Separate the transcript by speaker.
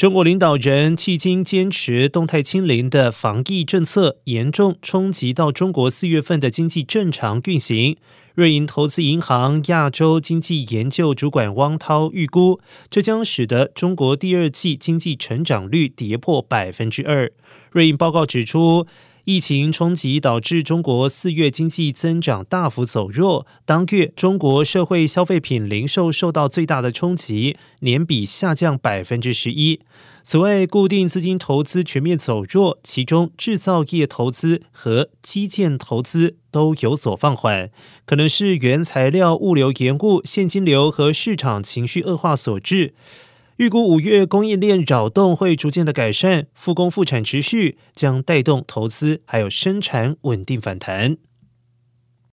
Speaker 1: 中国领导人迄今坚持动态清零的防疫政策，严重冲击到中国四月份的经济正常运行。瑞银投资银行亚洲经济研究主管汪涛预估，这将使得中国第二季经济成长率跌破百分之二。瑞银报告指出。疫情冲击导致中国四月经济增长大幅走弱，当月中国社会消费品零售受到最大的冲击，年比下降百分之十一。此外，固定资金投资全面走弱，其中制造业投资和基建投资都有所放缓，可能是原材料、物流延误、现金流和市场情绪恶化所致。预估五月供应链扰动会逐渐的改善，复工复产持续，将带动投资还有生产稳定反弹。